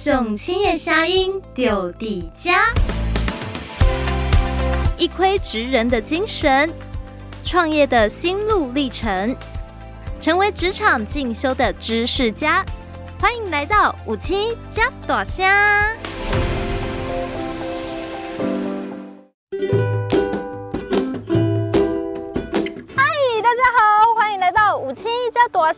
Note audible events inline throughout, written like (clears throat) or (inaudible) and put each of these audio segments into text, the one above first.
送青叶虾英丢底家，一窥职人的精神，创业的心路历程，成为职场进修的知识家。欢迎来到五七加朵虾。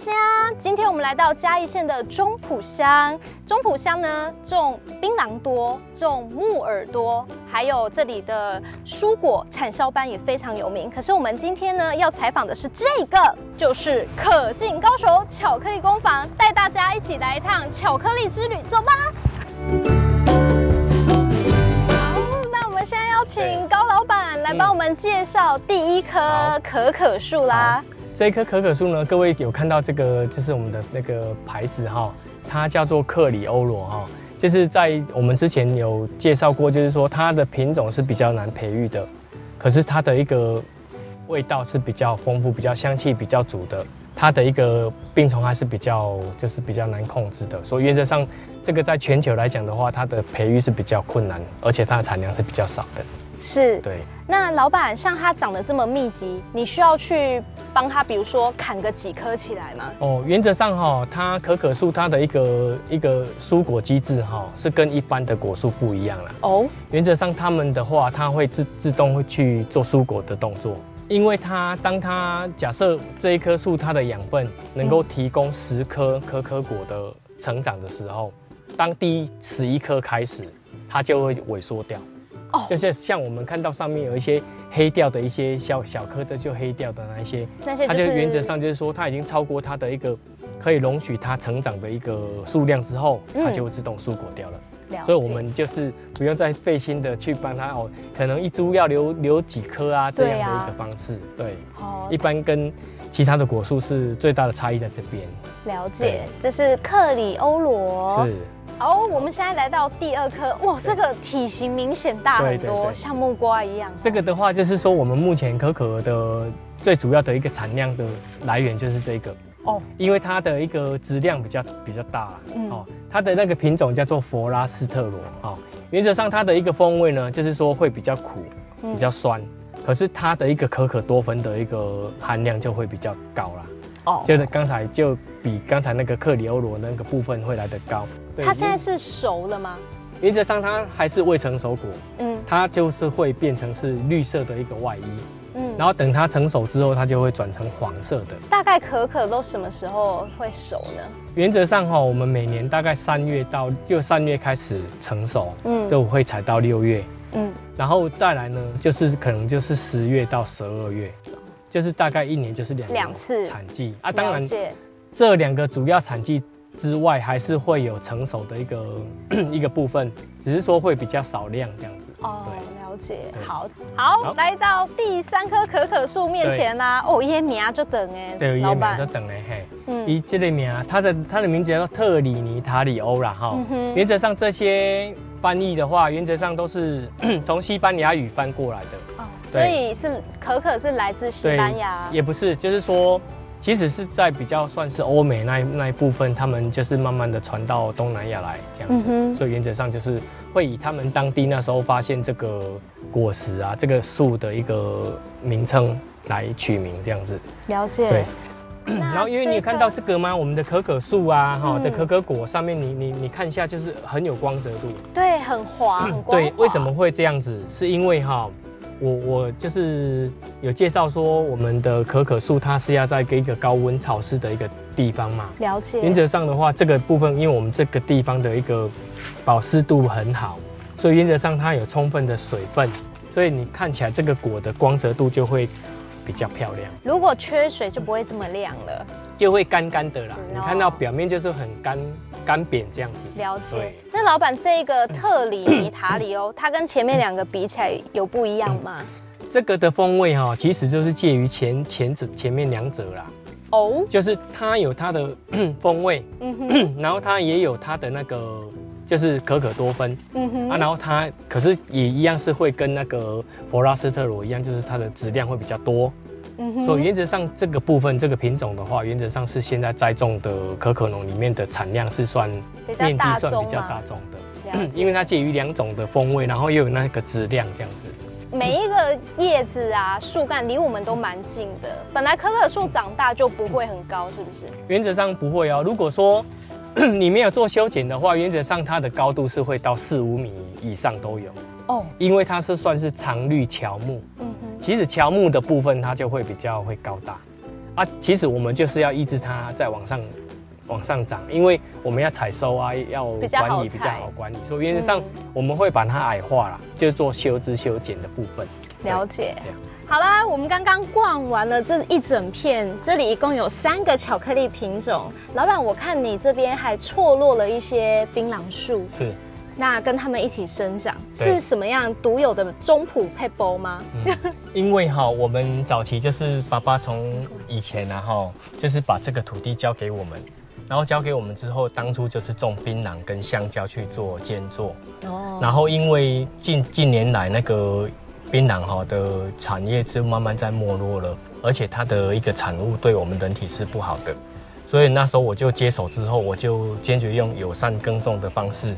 大声！今天我们来到嘉义县的中埔乡。中埔乡呢，种槟榔多，种木耳多，还有这里的蔬果产销班也非常有名。可是我们今天呢，要采访的是这个，就是可敬高手巧克力工坊，带大家一起来一趟巧克力之旅，走吧！好，那我们现在要请高老板来帮我们介绍第一棵可可树啦。这一棵可可树呢，各位有看到这个，就是我们的那个牌子哈，它叫做克里欧罗哈，就是在我们之前有介绍过，就是说它的品种是比较难培育的，可是它的一个味道是比较丰富、比较香气比较足的，它的一个病虫还是比较就是比较难控制的，所以原则上这个在全球来讲的话，它的培育是比较困难，而且它的产量是比较少的。是，对。那老板，像它长得这么密集，你需要去帮它，比如说砍个几棵起来吗？哦，原则上哈，它可可树它的一个一个蔬果机制哈，是跟一般的果树不一样啦。哦，原则上它们的话，它会自自动会去做蔬果的动作，因为它当它假设这一棵树它的养分能够提供十颗可可果的成长的时候，当第十一颗开始，它就会萎缩掉。哦，就是像我们看到上面有一些黑掉的一些小小颗的，就黑掉的那一些，那些它就原则上就是说，它已经超过它的一个可以容许它成长的一个数量之后，它就会自动疏果掉了。了所以我们就是不用再费心的去帮它哦，可能一株要留留几颗啊这样的一个方式。对，哦，一般跟其他的果树是最大的差异在这边。了解，这是克里欧罗。是。好，我们现在来到第二颗，哇，这个体型明显大很多，对对对，像木瓜一样。这个的话，就是说我们目前可可的最主要的一个产量的来源就是这个。哦，因为它的一个质量比较比较大，嗯、哦，它的那个品种叫做佛拉斯特罗，哦，原则上它的一个风味呢，就是说会比较苦，比较酸，嗯、可是它的一个可可多酚的一个含量就会比较高啦。哦，就是刚才就比刚才那个克里欧罗那个部分会来得高。它现在是熟了吗？原则上它还是未成熟果，嗯，它就是会变成是绿色的一个外衣，嗯，然后等它成熟之后，它就会转成黄色的。大概可可都什么时候会熟呢？原则上哈，我们每年大概三月到就三月开始成熟，嗯，都会采到六月，嗯，然后再来呢，就是可能就是十月到十二月。就是大概一年就是两两次产季啊，当然这两个主要产季之外，还是会有成熟的一个 (coughs) 一个部分，只是说会比较少量这样子。哦，了解。好，好，来到第三棵可可树面前啦。哦，伊名就等哎，对，伊名就等哎嘿。嗯，伊这个名，它的它的名字叫特里尼塔里欧啦哈。原则上这些翻译的话，原则上都是 (coughs) 从西班牙语翻过来的。哦所以是可可是来自西班牙，也不是，就是说，其实是在比较算是欧美那一那一部分，他们就是慢慢的传到东南亚来这样子，嗯、所以原则上就是会以他们当地那时候发现这个果实啊，这个树的一个名称来取名这样子。了解。对。(clears throat) 然后因为你有看到这个吗？我们的可可树啊，哈、嗯、的可可果上面你，你你你看一下，就是很有光泽度。对，很滑，很 (clears throat) 光滑。对，为什么会这样子？是因为哈。我我就是有介绍说，我们的可可树它是要在一个高温潮湿的一个地方嘛。了解。原则上的话，这个部分因为我们这个地方的一个保湿度很好，所以原则上它有充分的水分，所以你看起来这个果的光泽度就会比较漂亮。如果缺水就不会这么亮了，就会干干的啦。嗯、你看到表面就是很干。干扁这样子，了解。那老板，这个特里尼塔里欧，它跟前面两个比起来有不一样吗？嗯、这个的风味哈，其实就是介于前前者前面两者啦。哦，就是它有它的 (clears throat) 风味，嗯哼，(clears throat) 然后它也有它的那个就是可可多酚，嗯哼，啊，然后它可是也一样是会跟那个佛拉斯特罗一样，就是它的质量会比较多。嗯哼。所以原则上这个部分这个品种的话，原则上是现在栽种的可可农里面的产量是算面积算比较大众的，因为它介于两种的风味，然后又有那个质量这样子。每一个叶子啊，树干离我们都蛮近的。本来可可树长大就不会很高，是不是？原则上不会哦。如果说 (clears throat) 你没有做修剪的话，原则上它的高度是会到四五米以上都有哦。因为它是算是常绿乔木。嗯哼。其实乔木的部分它就会比较会高大啊。其实我们就是要抑制它再往上。往上涨，因为我们要采收啊，要管理比较好管理，所以原则上我们会把它矮化了，就是做修枝修剪的部分。了解。好啦，我们刚刚逛完了这一整片，这里一共有三个巧克力品种。老板，我看你这边还错落了一些槟榔树，是。那跟他们一起生长是什么样独有的中埔撇步吗？嗯、因为哈，我们早期就是爸爸从以前然后就是把这个土地交给我们。然后交给我们之后，当初就是种槟榔跟香蕉去做兼作。哦。然后因为近近年来那个槟榔哈的产业就慢慢在没落了，而且它的一个产物对我们人体是不好的，所以那时候我就接手之后，我就坚决用友善耕种的方式，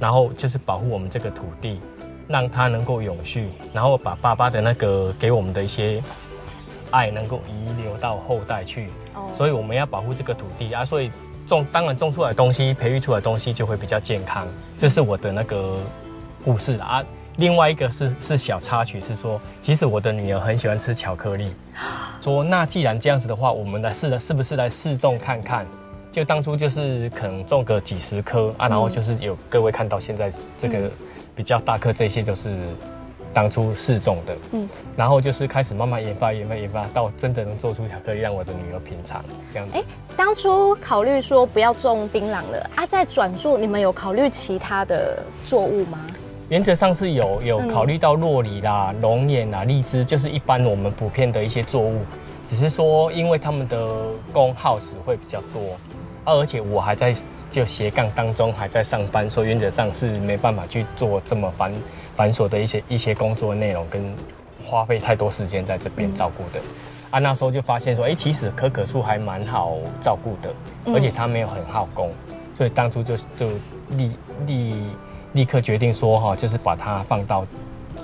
然后就是保护我们这个土地，让它能够永续，然后把爸爸的那个给我们的一些爱能够遗留到后代去。哦。所以我们要保护这个土地啊，所以。种当然种出来的东西，培育出来的东西就会比较健康，这是我的那个故事啊。另外一个是是小插曲，是说其实我的女儿很喜欢吃巧克力，说那既然这样子的话，我们来试了，是不是来试种看看？就当初就是可能种个几十颗啊，然后就是有各位看到现在这个比较大颗，这些就是。当初试种的，嗯，然后就是开始慢慢研发，研发，研发，到真的能做出巧克力让我的女儿品尝，这样子。哎，当初考虑说不要种槟榔了啊，在转做，你们有考虑其他的作物吗？原则上是有，有考虑到洛梨啦、龙眼啦、荔枝，就是一般我们普遍的一些作物，只是说因为他们的工耗时会比较多，啊，而且我还在就斜杠当中还在上班，所以原则上是没办法去做这么繁。繁琐的一些一些工作内容跟花费太多时间在这边照顾的，嗯、啊，那时候就发现说，哎、欸，其实可可树还蛮好照顾的，嗯、而且它没有很耗工，所以当初就就立立立刻决定说哈，就是把它放到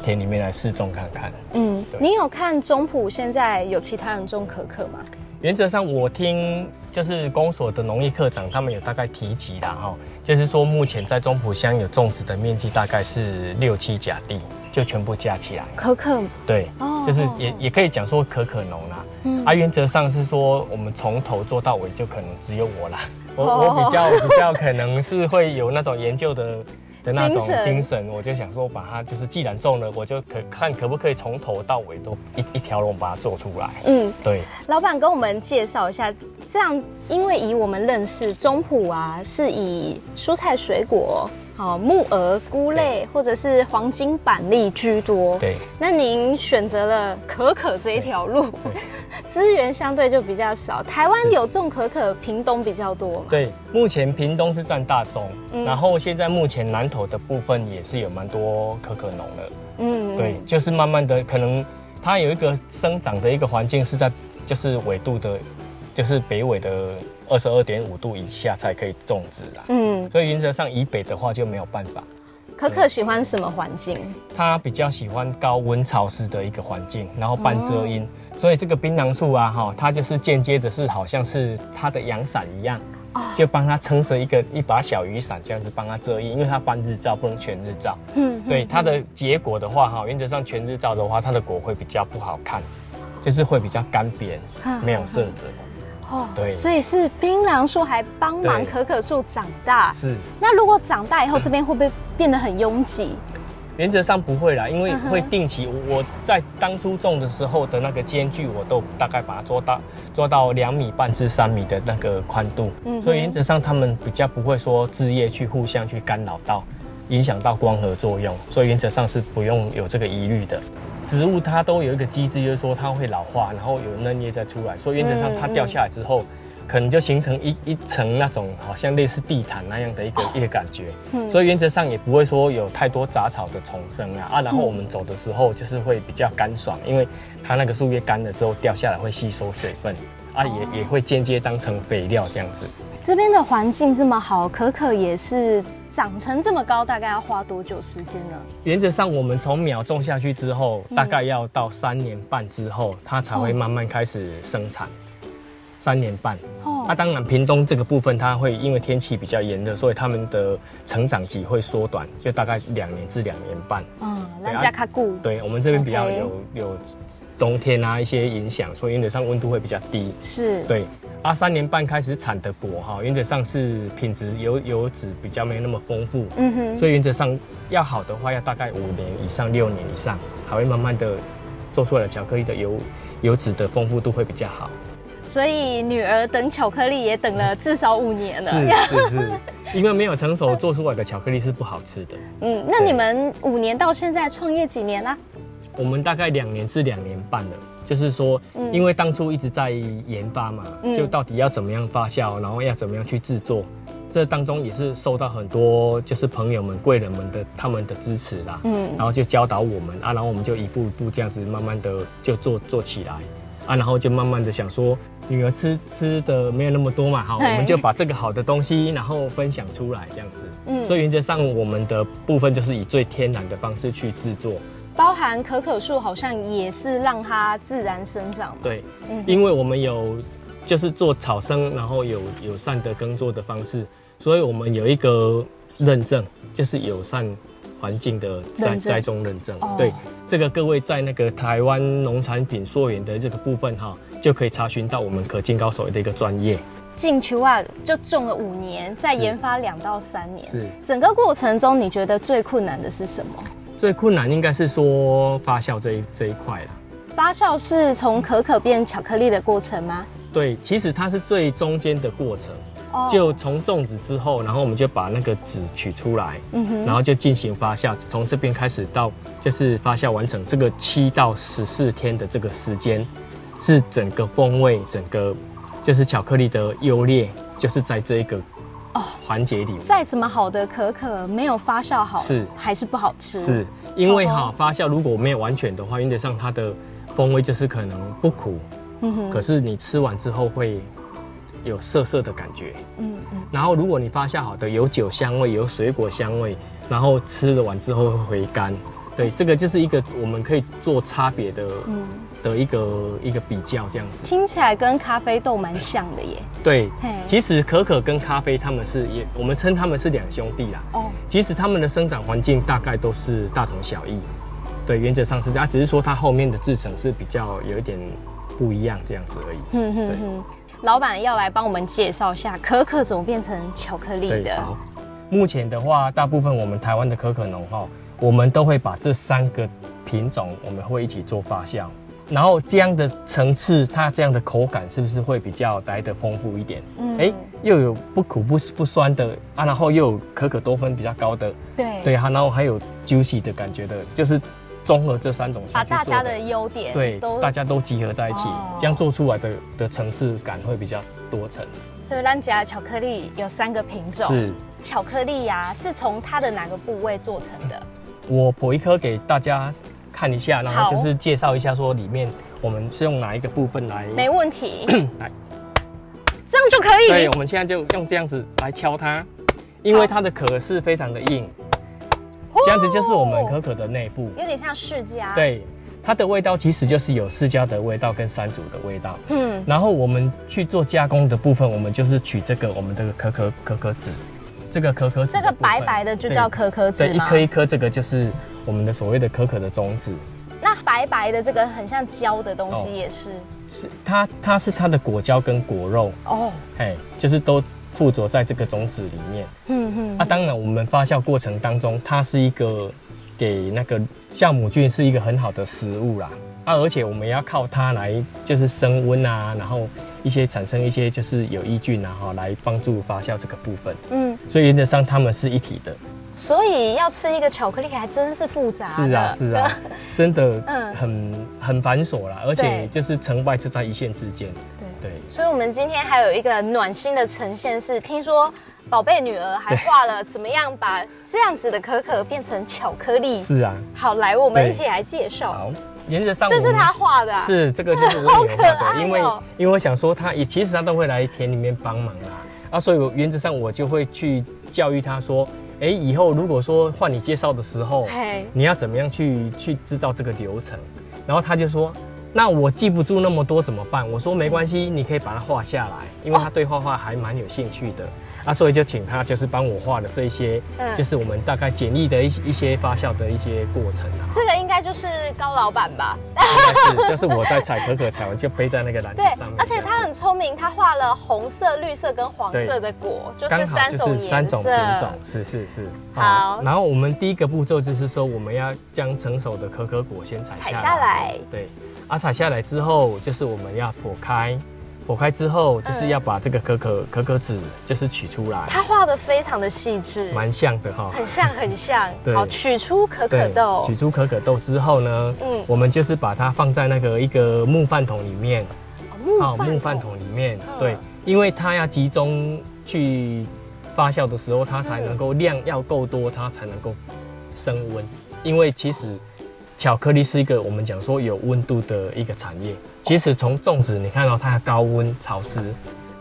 田里面来试种看看。嗯，对你有看中埔现在有其他人种可可吗？原则上，我听就是公所的农业课长他们有大概提及啦哈。就是说，目前在中埔乡有种植的面积大概是六七甲地，就全部加起来。可可对，哦，就是也也可以讲说可可农啦。嗯，啊，原则上是说，我们从头做到尾，就可能只有我啦。我我比较比较可能是会有那种研究的。的那种精神，我就想说，把它就是既然种了，我就可看可不可以从头到尾都一一条龙把它做出来。嗯，对。老板跟我们介绍一下，这样，因为以我们认识中普啊，是以蔬菜水果。哦，木耳、菇类或者是黄金板栗居多。对，那您选择了可可这一条路，资源相对就比较少。台湾有种可可，屏东比较多嘛？对，目前屏东是占大宗，嗯、然后现在目前南投的部分也是有蛮多可可农的。嗯，对，就是慢慢的，可能它有一个生长的一个环境是在就是纬度的，就是北纬的。二十二点五度以下才可以种植啦。嗯，所以原则上以北的话就没有办法。可可喜欢什么环境？它比较喜欢高温潮湿的一个环境，然后半遮阴。哦、所以这个槟榔树啊，哈，它就是间接的是好像是它的阳伞一样，哦、就帮它撑着一个一把小雨伞，这样子帮它遮阴，因为它半日照不能全日照。嗯，对，它的结果的话，哈，原则上全日照的话，它的果会比较不好看，就是会比较干瘪，没有色泽。哦，对，所以是槟榔树还帮忙可可树长大。是，那如果长大以后，这边会不会变得很拥挤？原则上不会啦，因为会定期。我在当初种的时候的那个间距，我都大概把它做到做到两米半至三米的那个宽度。嗯，所以原则上他们比较不会说枝叶去互相去干扰到，影响到光合作用。所以原则上是不用有这个疑虑的。植物它都有一个机制，就是说它会老化，然后有嫩叶再出来。所以原则上它掉下来之后，可能就形成一一层那种好像类似地毯那样的一个、哦、一个感觉。嗯，所以原则上也不会说有太多杂草的丛生啊啊，然后我们走的时候就是会比较干爽，因为它那个树叶干了之后掉下来会吸收水分啊，也也会间接当成肥料这样子。这边的环境这么好，可可也是。长成这么高，大概要花多久时间呢？原则上，我们从苗种下去之后，大概要到三年半之后，它才会慢慢开始生产。三年半。哦。那、啊、当然，屏东这个部分，它会因为天气比较炎热，所以它们的成长期会缩短，就大概两年至两年半。嗯，那加卡固。对，我们这边比较有有冬天啊一些影响，所以原则上温度会比较低。是。对。啊，三年半开始产的果哈，原则上是品质油油脂比较没有那么丰富，嗯哼，所以原则上要好的话，要大概五年以上、六年以上，还会慢慢的做出来的巧克力的油油脂的丰富度会比较好。所以女儿等巧克力也等了至少五年了，是是是，因为没有成熟做出来的巧克力是不好吃的。嗯，那你们五年到现在创业几年啦？我们大概两年至两年半了。就是说，因为当初一直在研发嘛，嗯、就到底要怎么样发酵，然后要怎么样去制作，这当中也是受到很多就是朋友们、贵人们的他们的支持啦。嗯，然后就教导我们啊，然后我们就一步一步这样子慢慢的就做做起来啊，然后就慢慢的想说，女儿吃吃的没有那么多嘛，好，我们就把这个好的东西然后分享出来这样子。嗯，所以原则上我们的部分就是以最天然的方式去制作。包含可可树好像也是让它自然生长。对，嗯，因为我们有就是做草生，然后有友善的耕作的方式，所以我们有一个认证，就是友善环境的栽栽种认证。对，哦，这个各位在那个台湾农产品溯源的这个部分哈，就可以查询到我们可进高手的一个专业。进球啊，就种了五年，再研发两到三年。是，整个过程中你觉得最困难的是什么？最困难应该是说发酵这一这一块了。发酵是从可可变巧克力的过程吗？对，其实它是最中间的过程。哦。就从种子之后，然后我们就把那个籽取出来，嗯哼，然后就进行发酵。从这边开始到就是发酵完成这个七到十四天的这个时间，是整个风味，整个就是巧克力的优劣，就是在这一个。哦，环节里面，再怎么好的可可没有发酵好，是。还是不好吃。是因为哈发酵如果没有完全的话，原则上它的风味就是可能不苦，嗯哼，可是你吃完之后会有涩涩的感觉，嗯嗯。然后如果你发酵好的有酒香味，有水果香味，然后吃了完之后会回甘。对，这个就是一个我们可以做差别的，嗯，的一个一个比较这样子。听起来跟咖啡豆蛮像的耶。对，其实可可跟咖啡他们是也，我们称他们是两兄弟啦。哦，其实他们的生长环境大概都是大同小异。对，原则上是这样，只是说它后面的制成是比较有一点不一样这样子而已。嗯嗯嗯，老板要来帮我们介绍一下可可怎么变成巧克力的。好，目前的话，大部分我们台湾的可可农哈。我们都会把这三个品种，我们会一起做发酵，然后这样的层次，它这样的口感是不是会比较来得丰富一点？嗯，哎，又有不苦不不酸的啊，然后又有可可多酚比较高的，对对，然后还有 juicy 的感觉的，就是综合这三种，把大家的优点对，大家都集合在一起，哦、这样做出来的的层次感会比较多层。所以兰家巧克力有三个品种，是巧克力呀、啊，是从它的哪个部位做成的？嗯我剖一颗给大家看一下，然后就是介绍一下说里面我们是用哪一个部分来。没问题。(clears throat) 来，这样就可以。对，我们现在就用这样子来敲它，因为它的壳是非常的硬。这样子就是我们可可的内部，有点像释迦。对，它的味道其实就是有释迦的味道跟山竹的味道。嗯。然后我们去做加工的部分，我们就是取这个我们这个可可可可籽。这个可可籽，这个白白的就叫可可籽吗？对，一颗一颗，这个就是我们的所谓的可可的种子。那白白的这个很像胶的东西也是？哦、是它，它是它的果胶跟果肉哦，嘿，就是都附着在这个种子里面。嗯嗯。啊，当然我们发酵过程当中，它是一个给那个酵母菌是一个很好的食物啦。啊，而且我们要靠它来就是升温啊，然后。一些产生一些就是有益菌啊，哈，来帮助发酵这个部分。嗯，所以原则上它们是一体的。所以要吃一个巧克力还真是复杂。是啊，是啊，(laughs) 真的，嗯，很很繁琐啦，而且就是成败就在一线之间。对，对。所以，我们今天还有一个暖心的呈现是，听说宝贝女儿还画了怎么样把这样子的可可变成巧克力。是啊。好，来，我们一起来介绍。好，原则上这是他画的、啊。是，这个就是我女儿画的。因为，因为我想说，他也其实他都会来田里面帮忙啊。啊，所以我原则上我就会去教育他说。哎，以后如果说换你介绍的时候，你要怎么样去去知道这个流程？然后他就说，那我记不住那么多怎么办？我说没关系，你可以把它画下来，因为他对画画还蛮有兴趣的。啊，所以就请他就是帮我画的这一些，嗯，就是我们大概简易的一一些发酵的一些过程啊。这个应该就是高老板吧？(laughs) 应该是，就是我在采可可采完就背在那个篮子上面。而且他很聪明，他画了红色、绿色跟黄色的果，就是三种颜色。三种品种，是是是。好，然后我们第一个步骤就是说，我们要将成熟的可可果先采下来。采下来。对，啊，采下来之后，就是我们要剖开。剖开之后，就是要把这个可可可可籽就是取出来。它画的非常的细致，蛮像的哈，很像很像。(laughs) 对，好，取出可可豆。取出可可豆之后呢，嗯，我们就是把它放在那个一个木饭桶里面。哦，木饭桶里面，对，因为它要集中去发酵的时候，它才能够量要够多，它才能够升温。因为其实巧克力是一个我们讲说有温度的一个产业。其实从种植，你看到它的高温潮湿，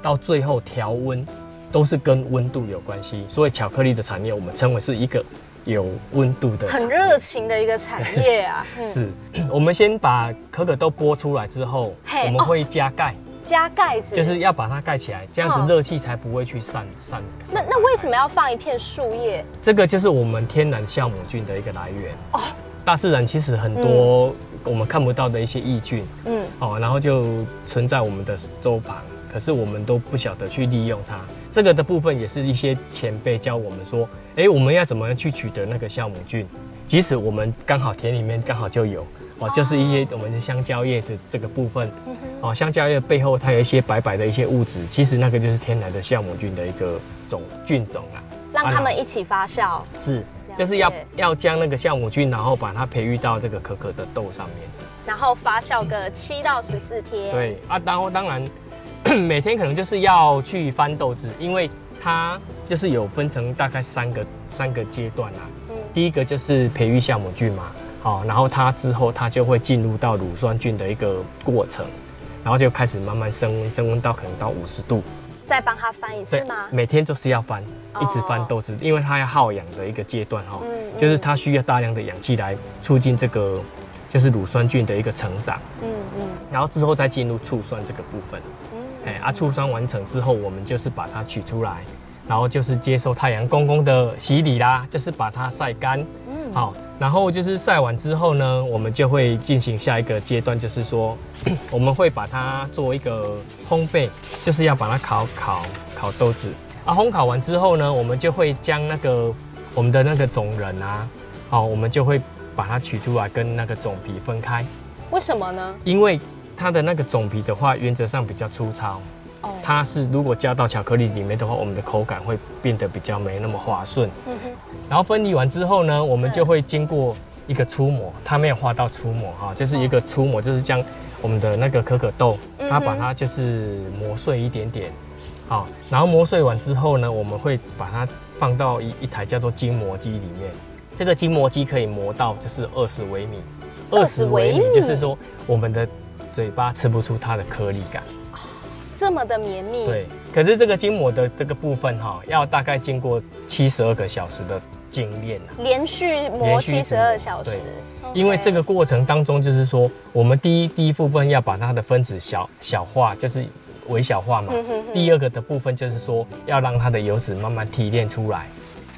到最后调温，都是跟温度有关系。所以巧克力的产业，我们称为是一个有温度的、很热情的一个产业啊。是，我们先把可可豆剥出来之后，我们会加盖，加盖子，就是要把它盖起来，这样子热气才不会去散散。那那为什么要放一片树叶？这个就是我们天然酵母菌的一个来源哦。大自然其实很多我们看不到的一些益菌，嗯，哦，然后就存在我们的周旁，可是我们都不晓得去利用它。这个的部分也是一些前辈教我们说，哎，我们要怎么样去取得那个酵母菌？即使我们刚好田里面刚好就有，哦，就是一些我们的香蕉叶的这个部分，哦，香蕉叶背后它有一些白白的一些物质，其实那个就是天然的酵母菌的一个种菌种啊，让他们一起发酵是。就是要要将那个酵母菌，然后把它培育到这个可可的豆上面，然后发酵个七到十四天。对啊，然后当然 (coughs) 每天可能就是要去翻豆子，因为它就是有分成大概三个三个阶段啊。嗯，第一个就是培育酵母菌嘛，好，然后它之后它就会进入到乳酸菌的一个过程，然后就开始慢慢升温，升温到可能到五十度。再帮他翻一次吗？每天就是要翻，一直翻豆子，因为它要耗氧的一个阶段哈，嗯就是它需要大量的氧气来促进这个就是乳酸菌的一个成长，嗯嗯，然后之后再进入醋酸这个部分，哎啊，醋酸完成之后，我们就是把它取出来，然后就是接受太阳公公的洗礼啦，就是把它晒干。好，然后就是晒完之后呢，我们就会进行下一个阶段，就是说，(clears throat) 我们会把它做一个烘焙，就是要把它烤烤烤豆子。啊，烘烤完之后呢，我们就会将那个我们的那个种仁啊，好，我们就会把它取出来，跟那个种皮分开。为什么呢？因为它的那个种皮的话，原则上比较粗糙。它是如果加到巧克力里面的话，我们的口感会变得比较没那么滑顺。嗯哼。然后分离完之后呢，我们就会经过一个粗磨，它没有画到粗磨哈，就是一个粗磨，就是将我们的那个可可豆，它把它就是磨碎一点点，好，然后磨碎完之后呢，我们会把它放到一一台叫做筋磨机里面。这个筋磨机可以磨到就是二十微米，二十微米就是说我们的嘴巴吃不出它的颗粒感。这么的绵密，对。可是这个筋膜的这个部分哈，要大概经过七十二个小时的精炼，连续磨七十二小时。对，因为这个过程当中，就是说我们第一第一部分要把它的分子小小化，就是微小化嘛。第二个的部分就是说要让它的油脂慢慢提炼出来，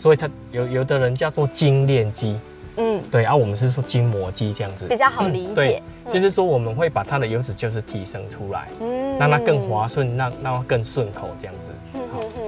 所以它有有的人叫做精炼机。嗯，对啊，我们是说筋膜机这样子比较好理解。对，就是说我们会把它的油脂就是提升出来，嗯，让它更滑顺，让让它更顺口这样子。嗯嗯嗯。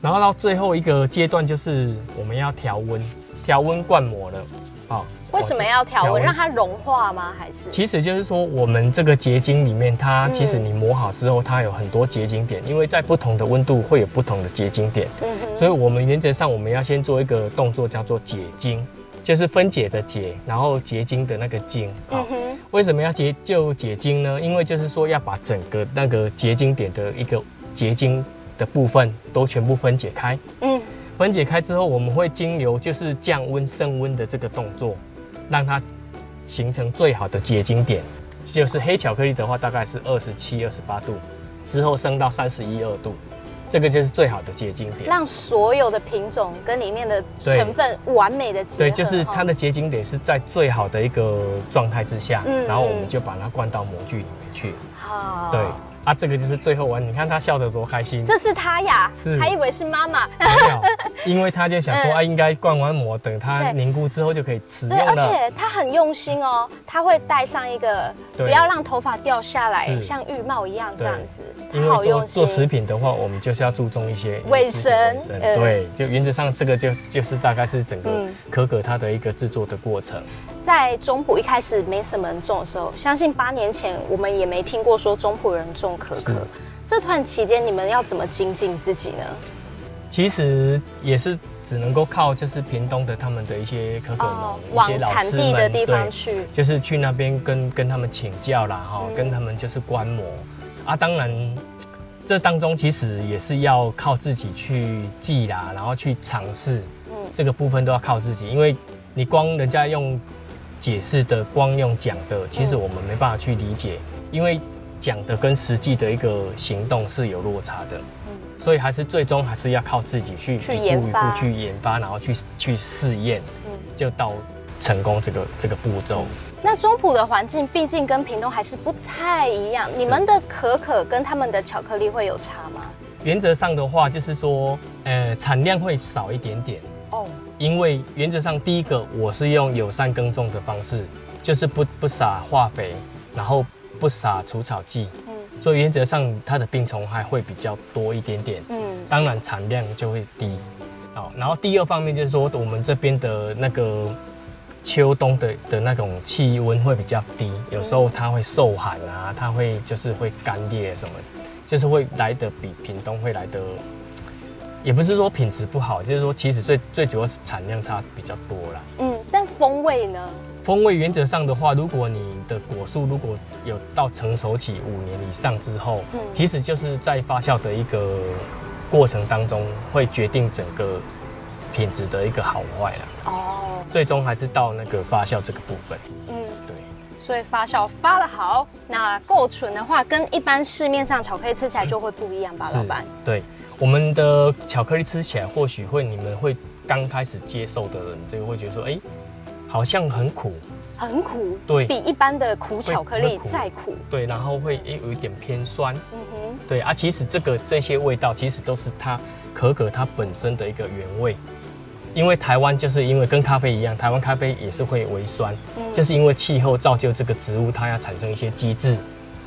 然后到最后一个阶段就是我们要调温，调温灌膜了。啊，为什么要调温？让它融化吗？还是？其实就是说我们这个结晶里面，它其实你磨好之后，它有很多结晶点，因为在不同的温度会有不同的结晶点。嗯哼。所以我们原则上我们要先做一个动作，叫做解晶。就是分解的解，然后结晶的那个晶。好，为什么要结就结晶呢？因为就是说要把整个那个结晶点的一个结晶的部分都全部分解开。嗯，分解开之后，我们会经由就是降温升温的这个动作，让它形成最好的结晶点。就是黑巧克力的话，大概是二十七、二十八度，之后升到三十一二度。这个就是最好的结晶点，让所有的品种跟里面的成分完美的结合。对，就是它的结晶点是在最好的一个状态之下，嗯，然后我们就把它灌到模具里面去。好，对。啊，这个就是最后玩，你看他笑得多开心。这是他呀，是还以为是妈妈。没有，(laughs) 因为他就想说啊，应该灌完膜，等它凝固之后就可以吃。对，而且他很用心哦，他会戴上一个，不要让头发掉下来，像浴帽一样这样子。因为做做食品的话，我们就是要注重一些卫生。对，就原则上这个就就是大概是整个可可它的一个制作的过程。在中埔一开始没什么人种的时候，相信八年前我们也没听过说中埔人种可可。是这段期间你们要怎么精进自己呢？其实也是只能够靠就是屏东的他们的一些可可往产地的地方去，就是去那边跟跟他们请教啦，哈、嗯，跟他们就是观摩啊。当然，这当中其实也是要靠自己去记啦，然后去尝试，嗯，这个部分都要靠自己，因为你光人家用。解释的光用讲的，其实我们没办法去理解，因为讲的跟实际的一个行动是有落差的，所以还是最终还是要靠自己去一步一步去研发，然后去去试验，就到成功这个这个步骤。那中埔的环境毕竟跟屏东还是不太一样，你们的可可跟他们的巧克力会有差吗？原则上的话，就是说，呃，产量会少一点点。哦，因为原则上第一个我是用友善耕种的方式，就是不不撒化肥，然后不撒除草剂，嗯，所以原则上它的病虫害会比较多一点点，嗯，当然产量就会低，好，然后第二方面就是说我们这边的那个秋冬的的那种气温会比较低，有时候它会受寒啊，它会就是会干裂什么，就是会来得比屏东会来得。也不是说品质不好，就是说其实最最主要是产量差比较多啦。嗯，但风味呢？风味原则上的话，如果你的果树如果有到成熟期五年以上之后，嗯，其实就是在发酵的一个过程当中，会决定整个品质的一个好坏啦。哦，最终还是到那个发酵这个部分。嗯，对。所以发酵发的好，那够纯的话，跟一般市面上巧克力吃起来就会不一样吧，嗯、老板？对。我们的巧克力吃起来或许会，你们会刚开始接受的人，这个会觉得说，哎，好像很苦，很苦，对，比一般的苦巧克力再苦，对，然后会有一点偏酸，嗯哼，对啊，其实这个这些味道其实都是它可可它本身的一个原味，因为台湾就是因为跟咖啡一样，台湾咖啡也是会微酸，嗯，就是因为气候造就这个植物它要产生一些机制。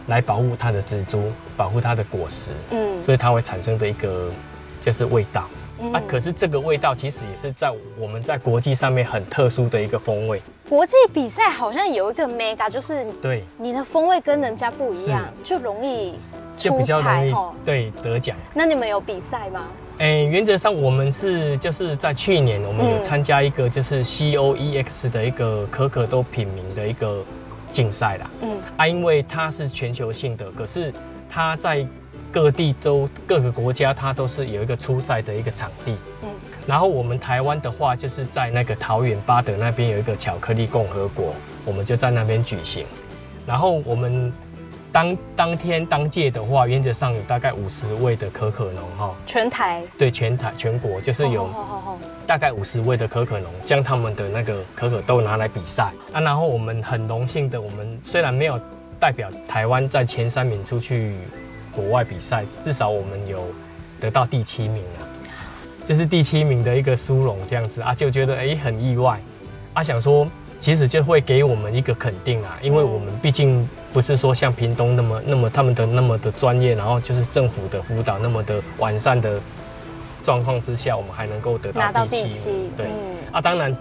来保护它的植株，保护它的果实，嗯，所以它会产生的一个就是味道，嗯、啊，可是这个味道其实也是在我们在国际上面很特殊的一个风味。国际比赛好像有一个 mega，就是对你的风味跟人家不一样，就容易出彩哦，对，得奖。那你们有比赛吗？哎、欸，原则上我们是就是在去年我们有参加一个就是 COEX 的一个可可豆品名的一个。竞赛啦，嗯。啊，因为它是全球性的，可是它在各地都各个国家，它都是有一个初赛的一个场地，嗯，然后我们台湾的话，就是在那个桃园巴德那边有一个巧克力共和国，我们就在那边举行，然后我们。当当天当届的话，原则上有大概五十位的可可农哈，全台？对全台全国就是有大概五十位的可可农将他们的那个可可豆拿来比赛。啊，然后我们很荣幸的，我们虽然没有代表台湾在前三名出去国外比赛，至少我们有得到第七名啊，就是第七名的一个殊荣这样子啊，就觉得哎很意外。啊，想说。其实就会给我们一个肯定啊，因为我们毕竟不是说像屏东那么那么他们的那么的专业，然后就是政府的辅导那么的完善的状况之下，我们还能够得到第七名。对，嗯、啊，当然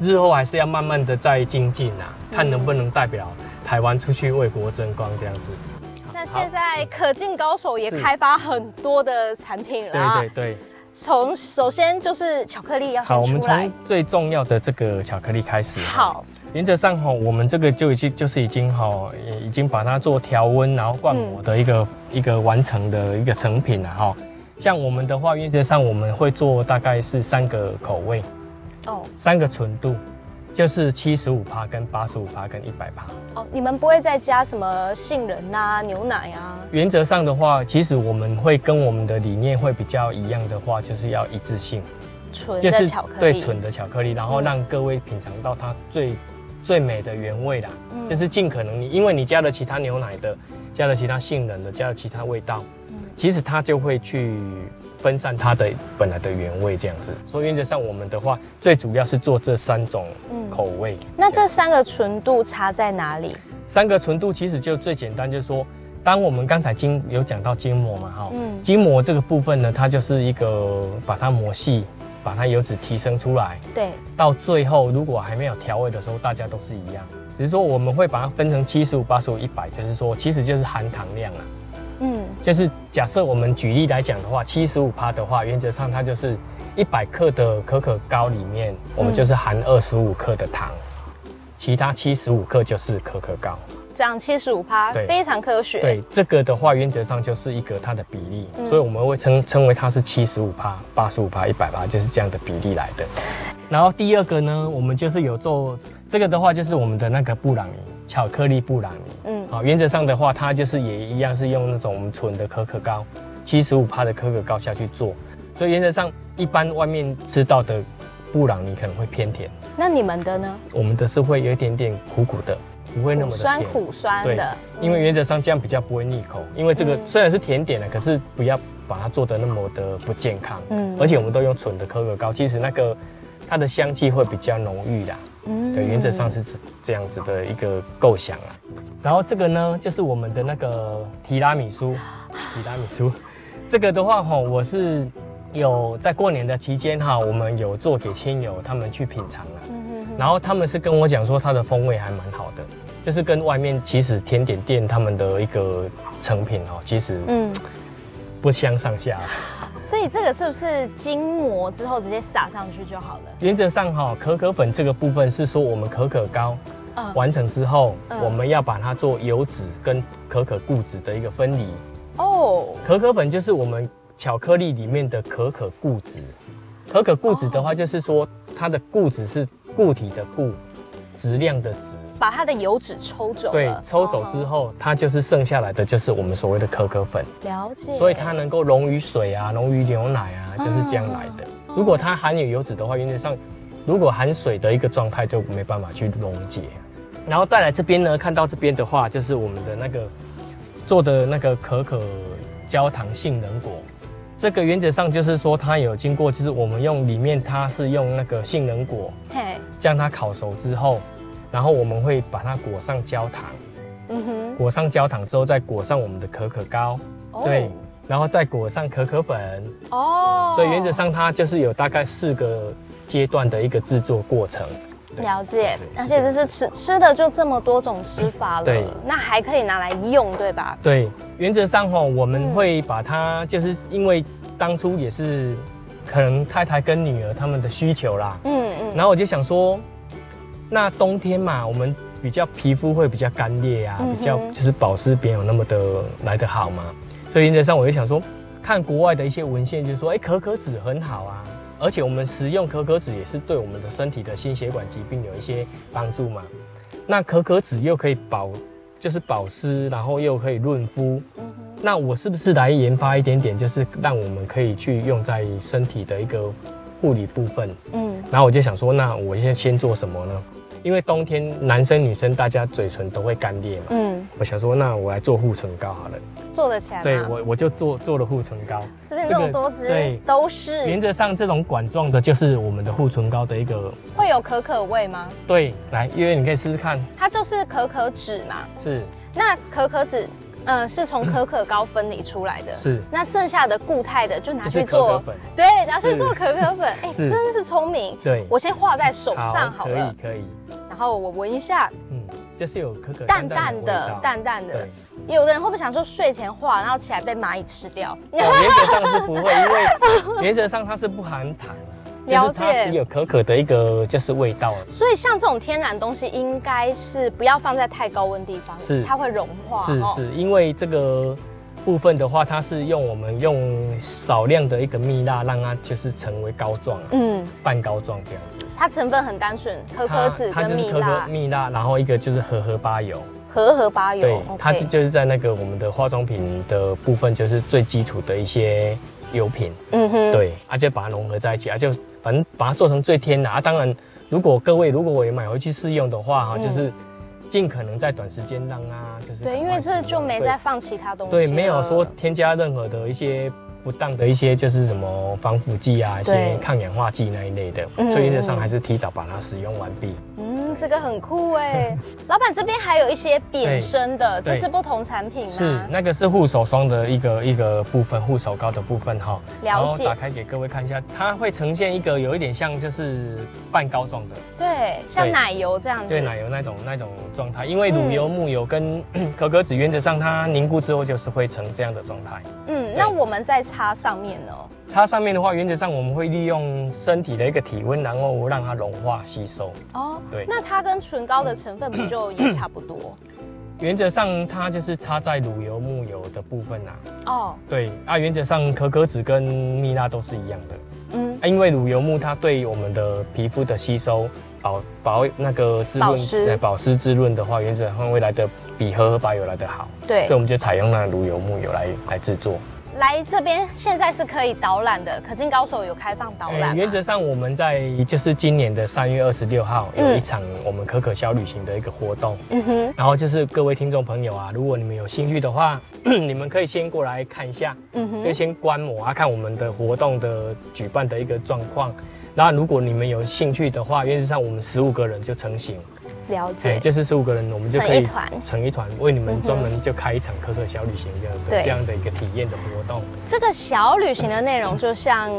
日后还是要慢慢的再精进啊，看能不能代表台湾出去为国争光这样子。那现在可敬高手也开发很多的产品了啊。对对对。从首先就是巧克力要。好，我们从最重要的这个巧克力开始。好，原则上哈，我们这个就已经就是已经哈，已经把它做调温然后灌模的一个、嗯、一个完成的一个成品了哈。像我们的话，原则上我们会做大概是三个口味，哦，三个纯度。就是七十五趴、跟八十五趴、跟一百趴。哦，你们不会再加什么杏仁啊、牛奶啊？原则上的话，其实我们会跟我们的理念会比较一样的话，就是要一致性，纯的巧克力，对，纯的巧克力，然后让各位品尝到它最最美的原味啦。嗯，就是尽可能你，因为你加了其他牛奶的，加了其他杏仁的，加了其他味道，嗯，其实它就会去。分散它的本来的原味，这样子。所以原则上，我们的话最主要是做这三种口味。嗯、那这三个纯度差在哪里？三个纯度其实就最简单，就是说，当我们刚才筋有讲到筋膜嘛，哈，嗯，筋膜这个部分呢，它就是一个把它磨细，把它油脂提升出来。对。到最后，如果还没有调味的时候，大家都是一样，只是说我们会把它分成七十五、八十五、一百，就是说，其实就是含糖量啊。嗯，就是假设我们举例来讲的话，七十五趴的话，原则上它就是一百克的可可膏里面，我们就是含二十五克的糖，其他七十五克就是可可膏。这样七十五趴，对，非常科学。对，这个的话原则上就是一个它的比例，嗯、所以我们会称称为它是七十五趴、八十五趴、一百趴，就是这样的比例来的。然后第二个呢，我们就是有做这个的话，就是我们的那个布朗尼，巧克力布朗尼。嗯，好，原则上的话，它就是也一样是用那种我们纯的可可膏，七十五趴的可可膏下去做，所以原则上一般外面吃到的布朗尼可能会偏甜。那你们的呢？我们的是会有一点点苦苦的。不会那么的酸苦酸的，对，因为原则上这样比较不会腻口。因为这个虽然是甜点的，可是不要把它做的那么的不健康。嗯，而且我们都用纯的可可膏，其实那个它的香气会比较浓郁的。嗯，对，原则上是这样子的一个构想啊。然后这个呢，就是我们的那个提拉米苏，提拉米苏。这个的话哈，我是有在过年的期间哈，我们有做给亲友他们去品尝了。然后他们是跟我讲说，它的风味还蛮好的，就是跟外面其实甜点店他们的一个成品哦，其实嗯不相上下。所以这个是不是筋膜之后直接撒上去就好了？原则上哈，可可粉这个部分是说我们可可膏完成之后，我们要把它做油脂跟可可固脂的一个分离。哦，可可粉就是我们巧克力里面的可可固脂。可可固脂的话，就是说它的固脂是。固体的固，质量的质，把它的油脂抽走。对，抽走之后，它就是剩下来的就是我们所谓的可可粉。了解。所以它能够溶于水啊，溶于牛奶啊，就是这样来的。如果它含有油脂的话，原则上，如果含水的一个状态就没办法去溶解。然后再来这边呢，看到这边的话，就是我们的那个做的那个可可焦糖杏仁果。这个原则上就是说，它有经过，就是我们用里面它是用那个杏仁果，将它烤熟之后，然后我们会把它裹上焦糖，嗯哼，裹上焦糖之后再裹上我们的可可膏，对，然后再裹上可可粉，哦，所以原则上它就是有大概四个阶段的一个制作过程。了解，而且这是吃吃的就这么多种吃法了，对，那还可以拿来用，对吧？对，原则上哈，我们会把它，就是因为当初也是可能太太跟女儿他们的需求啦，嗯嗯，然后我就想说，那冬天嘛，我们比较皮肤会比较干裂啊，比较就是保湿没有那么的来得好嘛，所以原则上我就想说，看国外的一些文献，就是说，哎，可可脂很好啊。而且我们食用可可脂也是对我们的身体的心血管疾病有一些帮助嘛。那可可脂又可以保，就是保湿，然后又可以润肤。嗯哼。那我是不是来研发一点点，就是让我们可以去用在身体的一个护理部分？嗯。然后我就想说，那我先先做什么呢？因为冬天男生女生大家嘴唇都会干裂嘛，嗯，我想说那我来做护唇膏好了，做得起来吗？对，我我就做做了护唇膏，这边这么多支，对，都是。原则上这种管状的，就是我们的护唇膏的一个。会有可可味吗？对，来，因为你可以试试看，它就是可可脂嘛，是。那可可脂。嗯，是从可可膏分离出来的。是，那剩下的固态的就拿去做可可粉。对，拿去做可可粉。(laughs) 哎，真是聪明。对，我先画在手上好了。可以，可以。然后我闻一下，嗯，就是有可可淡淡的、淡淡的。有的人会不会想说睡前画，然后起来被蚂蚁吃掉？原则上是不会，因为 (laughs) 原则上它是不含糖。就是它是有可可的一个就是味道。所以像这种天然东西，应该是不要放在太高温地方，是它会融化。是是，因为这个。部分的话，它是用我们用少量的一个蜜蜡，让它就是成为膏状，嗯，半膏状这样子。它成分很单纯，可可脂跟蜜蜡，蜜蜡，然后一个就是荷荷巴油，荷荷巴油，对它就是在那个我们的化妆品的部分，就是最基础的一些油品，嗯哼，对，而、啊、且把它融合在一起，啊，就反正把它做成最天然啊。当然，如果各位如果我也买回去试用的话，哈、嗯，就是。尽可能在短时间让啊，就是对，因为这就没再放其他东西，对，没有说添加任何的一些不当的一些就是什么防腐剂啊，一些抗氧化剂那一类的，所以原则上还是提早把它使用完毕。嗯，这个很酷哎，老板这边还有一些扁身的，这是不同产品吗？是那个是护手霜的一个一个部分，护手膏的部分哈。了解。然后打开给各位看一下，它会呈现一个有一点像就是半膏状的，对，像奶油这样子。对，奶油那种那种状态，因为乳油、木油跟 (coughs) 可可脂原则上它凝固之后就是会成这样的状态。嗯，那我们在擦上面呢？擦上面的话，原则上我们会利用身体的一个体温，然后让它融化吸收。哦，对。那它跟唇膏的成分不就也差不多？(coughs) 原则上它就是擦在乳油、木油的部分啊。哦，对啊，原则上可可脂跟蜜蜡都是一样的。嗯，因为乳油木它对我们的皮肤的吸收、保保那个滋润、对保湿滋润的话，原则上会来的比荷荷巴油来的好。对，所以我们就采用那乳油、木油来来制作。来这边现在是可以导览的，可敬高手有开放导览、欸。原则上我们在就是今年的三月二十六号有一场我们可可小旅行的一个活动。嗯哼。然后就是各位听众朋友啊，如果你们有兴趣的话，(clears throat) 你们可以先过来看一下，嗯哼，就先观摩啊，看我们的活动的举办的一个状况。那如果你们有兴趣的话，原则上我们十五个人就成型。了解，就是十五个人，我们就可以成一团，成一团为你们专门就开一场可可小旅行的这样的一个体验的活动。这个小旅行的内容，就像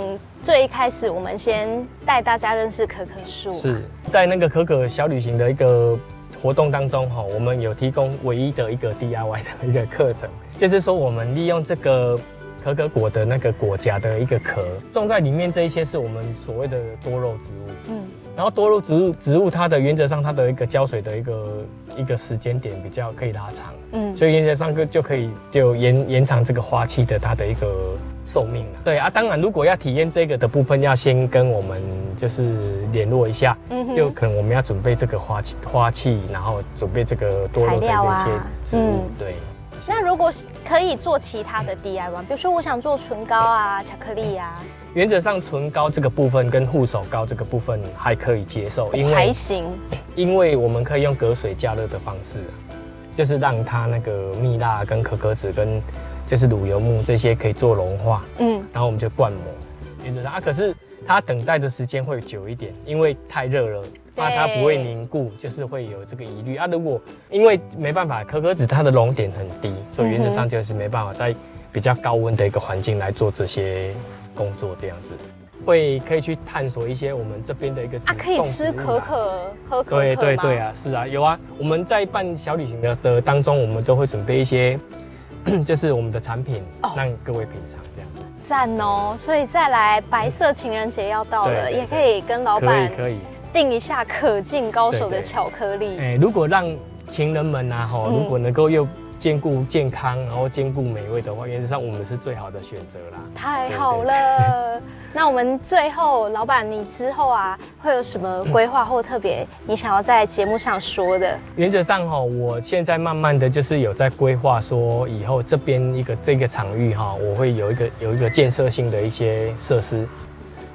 最一开始我们先带大家认识可可树。是在那个可可小旅行的一个活动当中哈，我们有提供唯一的一个 DIY 的一个课程，就是说我们利用这个可可果的那个果荚的一个壳，种在里面这一些是我们所谓的多肉植物。嗯。然后多肉植物植物它的原则上它的一个浇水的一个一个时间点比较可以拉长，嗯，所以原则上就就可以就延延长这个花期的它的一个寿命了。对啊，当然如果要体验这个的部分，要先跟我们就是联络一下，嗯，就可能我们要准备这个花器花器，然后准备这个多肉的一些植物，嗯、对。那如果可以做其他的 DIY，比如说我想做唇膏啊、巧克力啊。原则上，唇膏这个部分跟护手膏这个部分还可以接受，因为还行，因为我们可以用隔水加热的方式，就是让它那个蜜蜡跟可可脂跟就是乳油木这些可以做融化，嗯，然后我们就灌模。原则上啊，可是它等待的时间会久一点，因为太热了，怕它不会凝固，就是会有这个疑虑啊。如果因为没办法，可可脂它的熔点很低，所以原则上就是没办法在比较高温的一个环境来做这些。工作这样子，会可以去探索一些我们这边的一个啊，可以吃可可喝可可对对对啊，是啊，有啊。我们在办小旅行的的当中，我们都会准备一些，(clears throat) 就是我们的产品，让各位品尝这样子。赞哦！所以再来白色情人节要到了，也可以跟老板可以可以订一下可敬高手的巧克力。哎，如果让情人们啊，哈，如果能够又。兼顾健康，然后兼顾美味的话，原则上我们是最好的选择啦。太好了，(laughs) 那我们最后，老板，你之后啊，会有什么规划或特别你想要在节目上说的？原则上哈，我现在慢慢的就是有在规划，说以后这边一个这个场域哈，我会有一个有一个建设性的一些设施，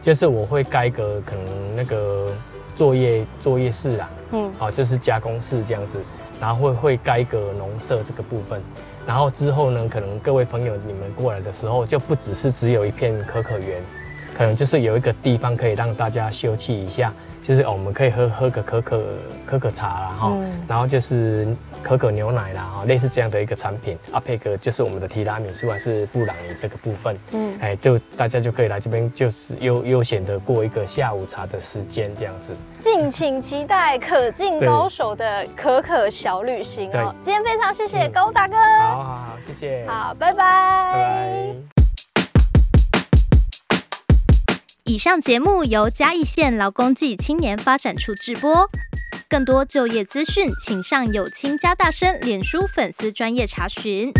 就是我会盖个可能那个作业作业室啊，嗯，好，就是加工室这样子。然后会会盖一个农舍这个部分，然后之后呢，可能各位朋友你们过来的时候，就不只是只有一片可可园，可能就是有一个地方可以让大家休憩一下。就是哦，我们可以喝喝个可可可可茶啦哈，嗯、然后就是可可牛奶啦哈，类似这样的一个产品啊，配个就是我们的提拉米苏还是布朗尼这个部分，嗯，哎，就大家就可以来这边，就是悠悠闲的过一个下午茶的时间这样子。敬请期待可敬高手的可可小旅行哦。对今天非常谢谢高大哥，嗯、好好好，谢谢，好，拜拜，拜拜。以上节目由嘉义县劳工暨青年发展处制播。更多就业资讯，请上有青加大声脸书粉丝专业查询。